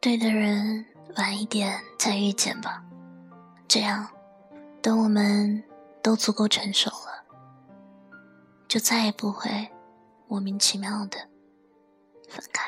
对的人晚一点再遇见吧，这样，等我们都足够成熟了，就再也不会莫名其妙的分开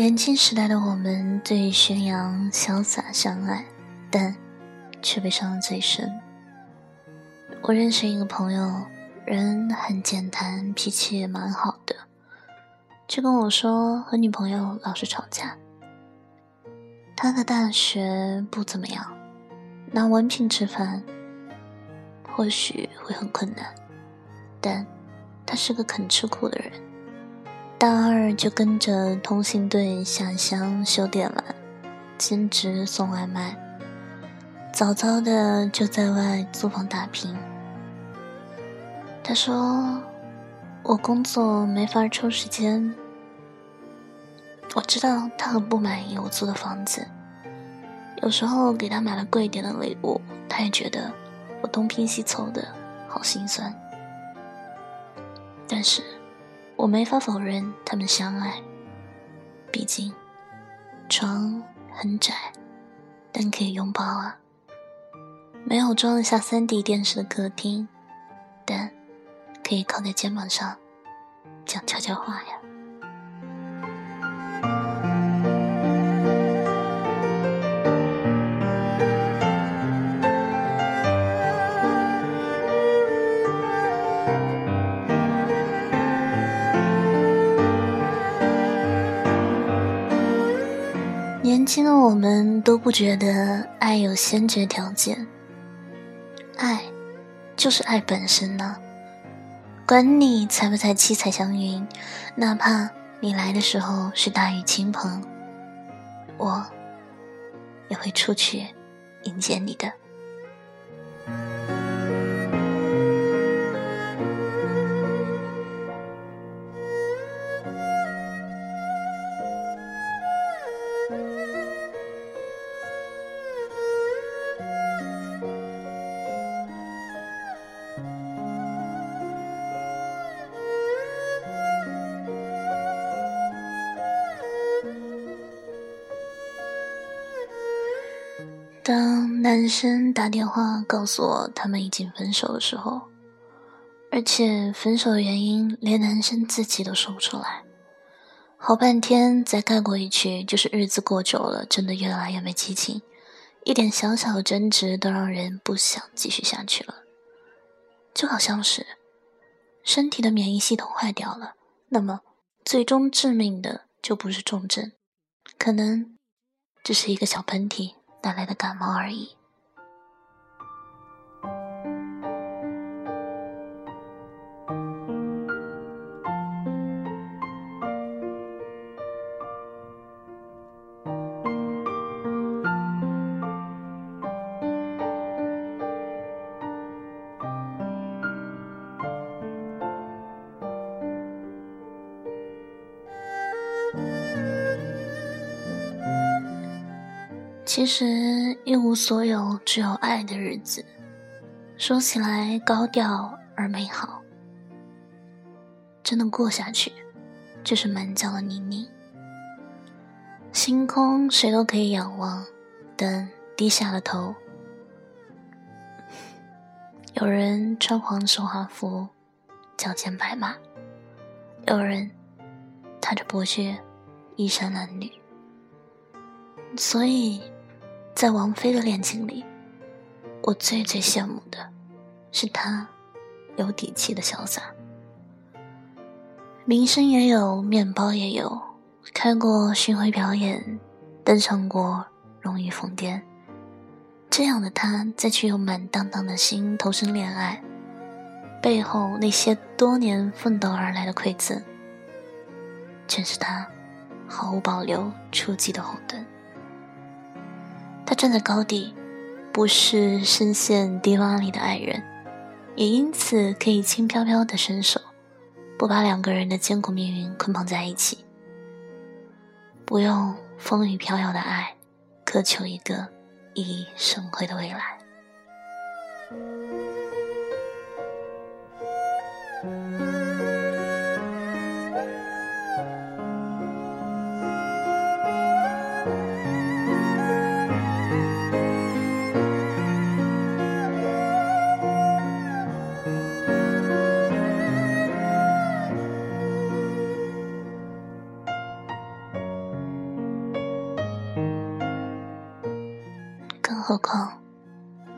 年轻时代的我们，对宣扬潇洒相爱，但却被伤得最深。我认识一个朋友，人很健谈，脾气也蛮好的，却跟我说和女朋友老是吵架。他的大学不怎么样，拿文凭吃饭或许会很困难，但他是个肯吃苦的人。大二就跟着通信队下乡修电缆，兼职送外卖。早早的就在外租房打拼。他说：“我工作没法抽时间。”我知道他很不满意我租的房子，有时候给他买了贵点的礼物，他也觉得我东拼西凑的好心酸。但是。我没法否认他们相爱，毕竟床很窄，但可以拥抱啊。没有装得下三 D 电视的客厅，但可以靠在肩膀上讲悄悄话呀。轻的我们都不觉得爱有先决条件，爱就是爱本身呢。管你彩不彩七彩祥云，哪怕你来的时候是大雨倾盆，我也会出去迎接你的。男生打电话告诉我他们已经分手的时候，而且分手的原因连男生自己都说不出来，好半天再盖过一句就是日子过久了，真的越来越没激情，一点小小的争执都让人不想继续下去了，就好像是身体的免疫系统坏掉了，那么最终致命的就不是重症，可能只是一个小喷嚏。带来的感冒而已。其实一无所有，只有爱的日子，说起来高调而美好，真的过下去，就是满江的泥泞。星空谁都可以仰望，但低下了头。有人穿黄手华服，脚见白马；有人踏着薄雪，衣衫褴褛。所以。在王菲的恋情里，我最最羡慕的是她有底气的潇洒。名声也有，面包也有，开过巡回表演，登上过荣誉峰巅。这样的她，再去用满当当的心投身恋爱，背后那些多年奋斗而来的馈赠，全是他毫无保留出击的后盾。他站在高地，不是深陷低洼里的爱人，也因此可以轻飘飘的伸手，不把两个人的艰苦命运捆绑在一起，不用风雨飘摇的爱，渴求一个熠熠生辉的未来。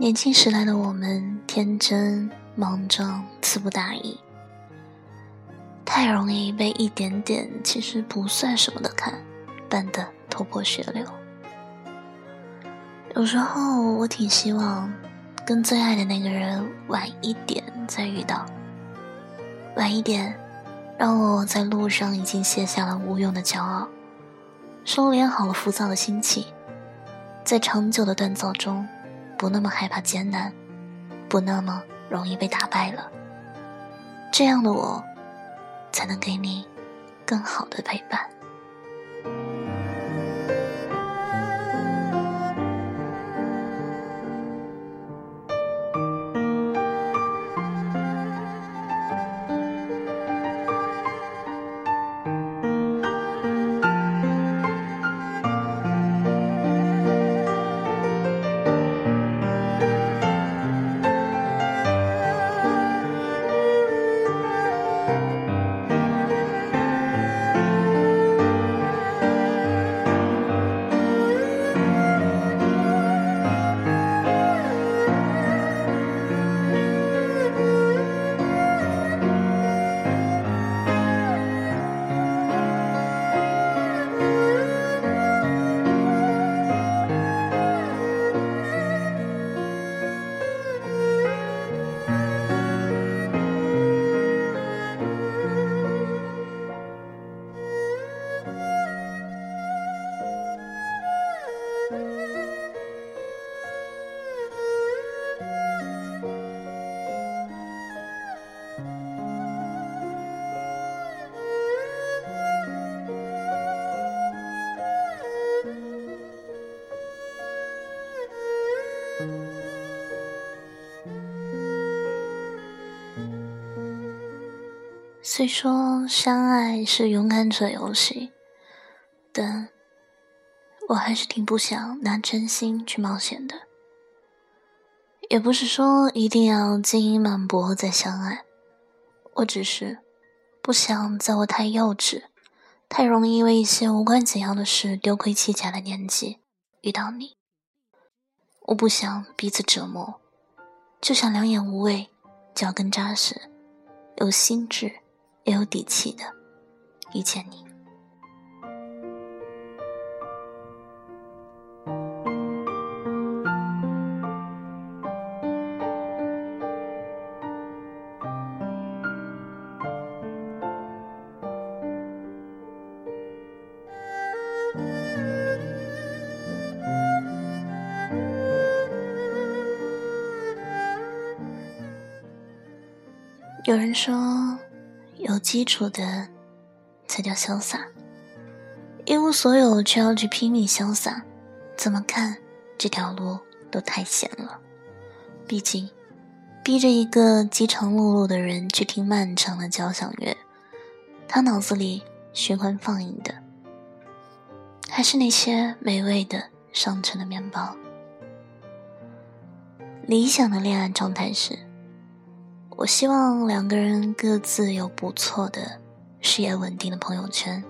年轻时代的我们天真莽撞、词不达意，太容易被一点点其实不算什么的看绊得头破血流。有时候我挺希望跟最爱的那个人晚一点再遇到，晚一点，让我在路上已经卸下了无用的骄傲，收敛好了浮躁的心情。在长久的锻造中，不那么害怕艰难，不那么容易被打败了。这样的我，才能给你更好的陪伴。虽说相爱是勇敢者游戏，但我还是挺不想拿真心去冒险的。也不是说一定要金银满钵再相爱，我只是不想在我太幼稚、太容易为一些无关紧要的事丢盔弃甲的年纪遇到你。我不想彼此折磨，就想两眼无畏、脚跟扎实、有心智。也有底气的遇见你。有人说。有基础的才叫潇洒，一无所有却要去拼命潇洒，怎么看这条路都太险了。毕竟，逼着一个饥肠辘辘的人去听漫长的交响乐，他脑子里循环放映的，还是那些美味的上乘的面包。理想的恋爱状态是，我希望两个人各自有不错的、事业稳定的朋友圈。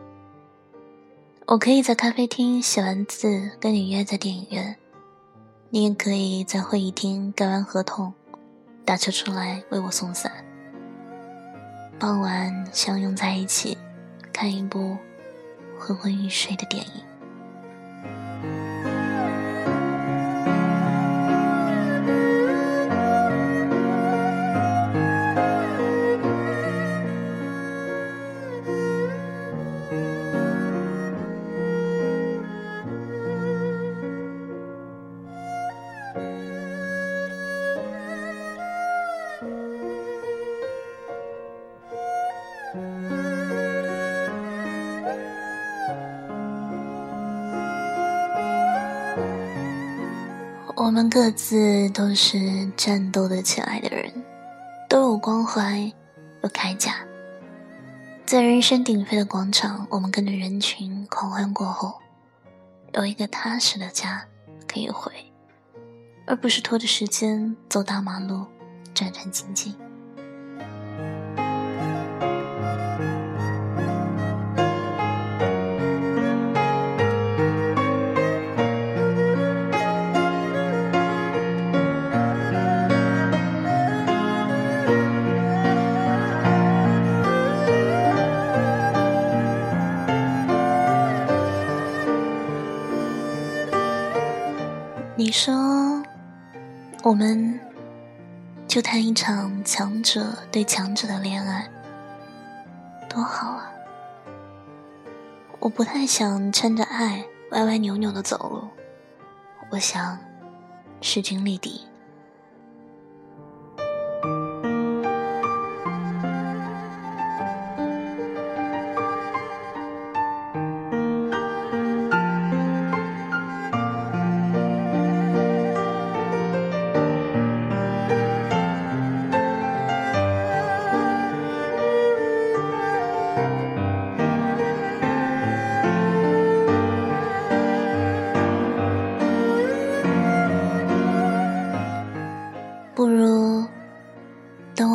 我可以在咖啡厅写完字跟你约在电影院，你也可以在会议厅盖完合同，打车出来为我送伞。傍晚相拥在一起，看一部昏昏欲睡的电影。我们各自都是战斗的起来的人，都有光环，有铠甲。在人声鼎沸的广场，我们跟着人群狂欢过后，有一个踏实的家可以回，而不是拖着时间走大马路，战战兢兢。我们就谈一场强者对强者的恋爱，多好啊！我不太想趁着爱歪歪扭扭的走路，我想势均力敌。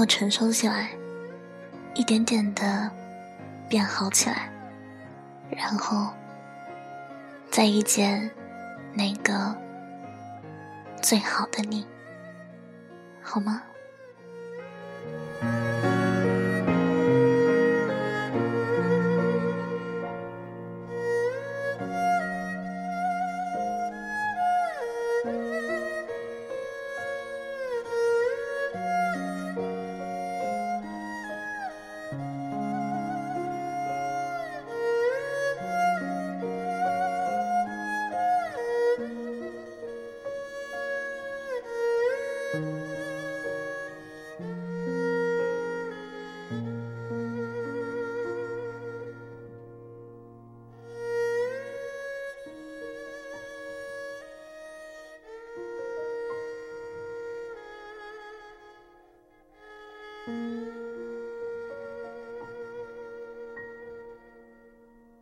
成熟起来，一点点的变好起来，然后再遇见那个最好的你，好吗？